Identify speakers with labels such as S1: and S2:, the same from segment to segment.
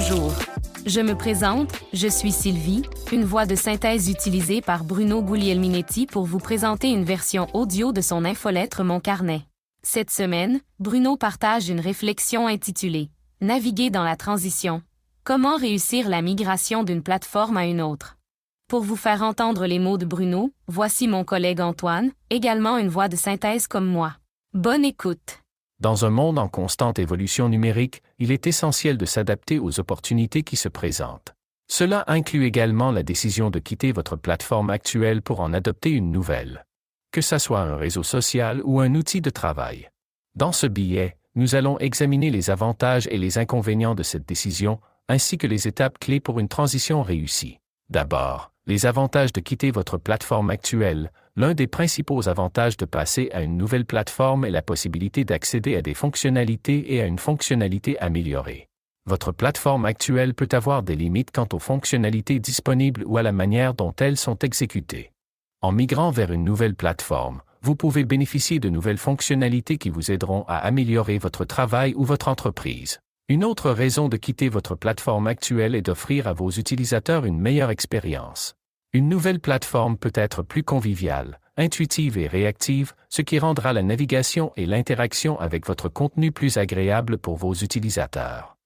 S1: Bonjour. Je me présente, je suis Sylvie, une voix de synthèse utilisée par Bruno Guglielminetti pour vous présenter une version audio de son infolettre Mon Carnet. Cette semaine, Bruno partage une réflexion intitulée Naviguer dans la transition. Comment réussir la migration d'une plateforme à une autre? Pour vous faire entendre les mots de Bruno, voici mon collègue Antoine, également une voix de synthèse comme moi. Bonne écoute.
S2: Dans un monde en constante évolution numérique, il est essentiel de s'adapter aux opportunités qui se présentent. Cela inclut également la décision de quitter votre plateforme actuelle pour en adopter une nouvelle. Que ce soit un réseau social ou un outil de travail. Dans ce billet, nous allons examiner les avantages et les inconvénients de cette décision, ainsi que les étapes clés pour une transition réussie. D'abord, les avantages de quitter votre plateforme actuelle, L'un des principaux avantages de passer à une nouvelle plateforme est la possibilité d'accéder à des fonctionnalités et à une fonctionnalité améliorée. Votre plateforme actuelle peut avoir des limites quant aux fonctionnalités disponibles ou à la manière dont elles sont exécutées. En migrant vers une nouvelle plateforme, vous pouvez bénéficier de nouvelles fonctionnalités qui vous aideront à améliorer votre travail ou votre entreprise. Une autre raison de quitter votre plateforme actuelle est d'offrir à vos utilisateurs une meilleure expérience. Une nouvelle plateforme peut être plus conviviale, intuitive et réactive, ce qui rendra la navigation et l'interaction avec votre contenu plus agréable pour vos utilisateurs.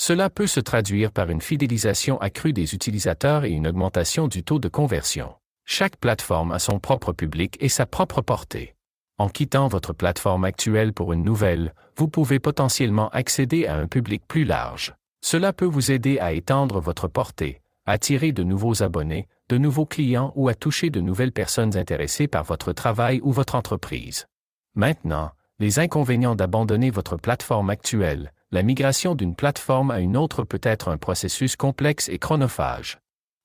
S2: Cela peut se traduire par une fidélisation accrue des utilisateurs et une augmentation du taux de conversion. Chaque plateforme a son propre public et sa propre portée. En quittant votre plateforme actuelle pour une nouvelle, vous pouvez potentiellement accéder à un public plus large. Cela peut vous aider à étendre votre portée, attirer de nouveaux abonnés, de nouveaux clients ou à toucher de nouvelles personnes intéressées par votre travail ou votre entreprise. Maintenant, les inconvénients d'abandonner votre plateforme actuelle, la migration d'une plateforme à une autre peut être un processus complexe et chronophage.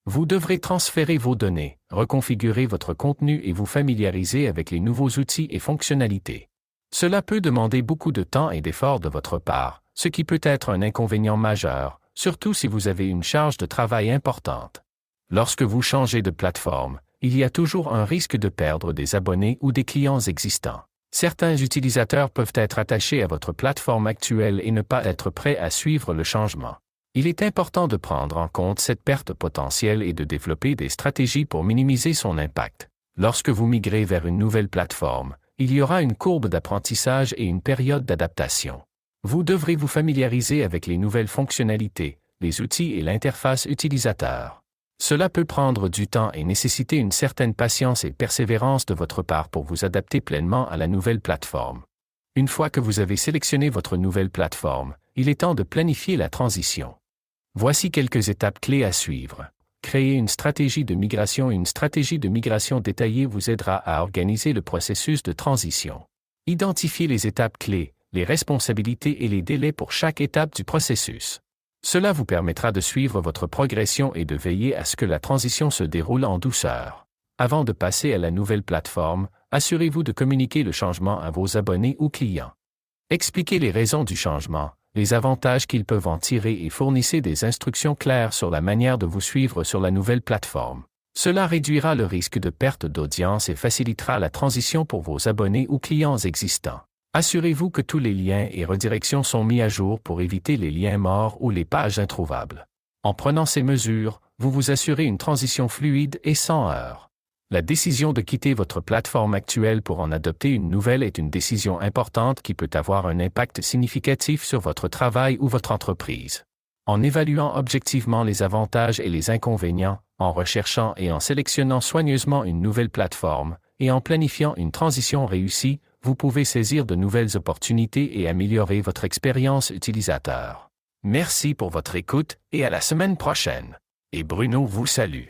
S2: Vous devrez transférer vos données, reconfigurer votre contenu et vous familiariser avec les nouveaux outils et fonctionnalités. Cela peut demander beaucoup de temps et d'efforts de votre part, ce qui peut être un inconvénient majeur, surtout si vous avez une charge de travail importante. Lorsque vous changez de plateforme, il y a toujours un risque de perdre des abonnés ou des clients existants. Certains utilisateurs peuvent être attachés à votre plateforme actuelle et ne pas être prêts à suivre le changement. Il est important de prendre en compte cette perte potentielle et de développer des stratégies pour minimiser son impact. Lorsque vous migrez vers une nouvelle plateforme, il y aura une courbe d'apprentissage et une période d'adaptation. Vous devrez vous familiariser avec les nouvelles fonctionnalités, les outils et l'interface utilisateur. Cela peut prendre du temps et nécessiter une certaine patience et persévérance de votre part pour vous adapter pleinement à la nouvelle plateforme. Une fois que vous avez sélectionné votre nouvelle plateforme, il est temps de planifier la transition. Voici quelques étapes clés à suivre. Créer une stratégie de migration. Une stratégie de migration détaillée vous aidera à organiser le processus de transition. Identifiez les étapes clés, les responsabilités et les délais pour chaque étape du processus. Cela vous permettra de suivre votre progression et de veiller à ce que la transition se déroule en douceur. Avant de passer à la nouvelle plateforme, assurez-vous de communiquer le changement à vos abonnés ou clients. Expliquez les raisons du changement, les avantages qu'ils peuvent en tirer et fournissez des instructions claires sur la manière de vous suivre sur la nouvelle plateforme. Cela réduira le risque de perte d'audience et facilitera la transition pour vos abonnés ou clients existants. Assurez-vous que tous les liens et redirections sont mis à jour pour éviter les liens morts ou les pages introuvables. En prenant ces mesures, vous vous assurez une transition fluide et sans heurts. La décision de quitter votre plateforme actuelle pour en adopter une nouvelle est une décision importante qui peut avoir un impact significatif sur votre travail ou votre entreprise. En évaluant objectivement les avantages et les inconvénients, en recherchant et en sélectionnant soigneusement une nouvelle plateforme, et en planifiant une transition réussie, vous pouvez saisir de nouvelles opportunités et améliorer votre expérience utilisateur. Merci pour votre écoute et à la semaine prochaine. Et Bruno vous salue.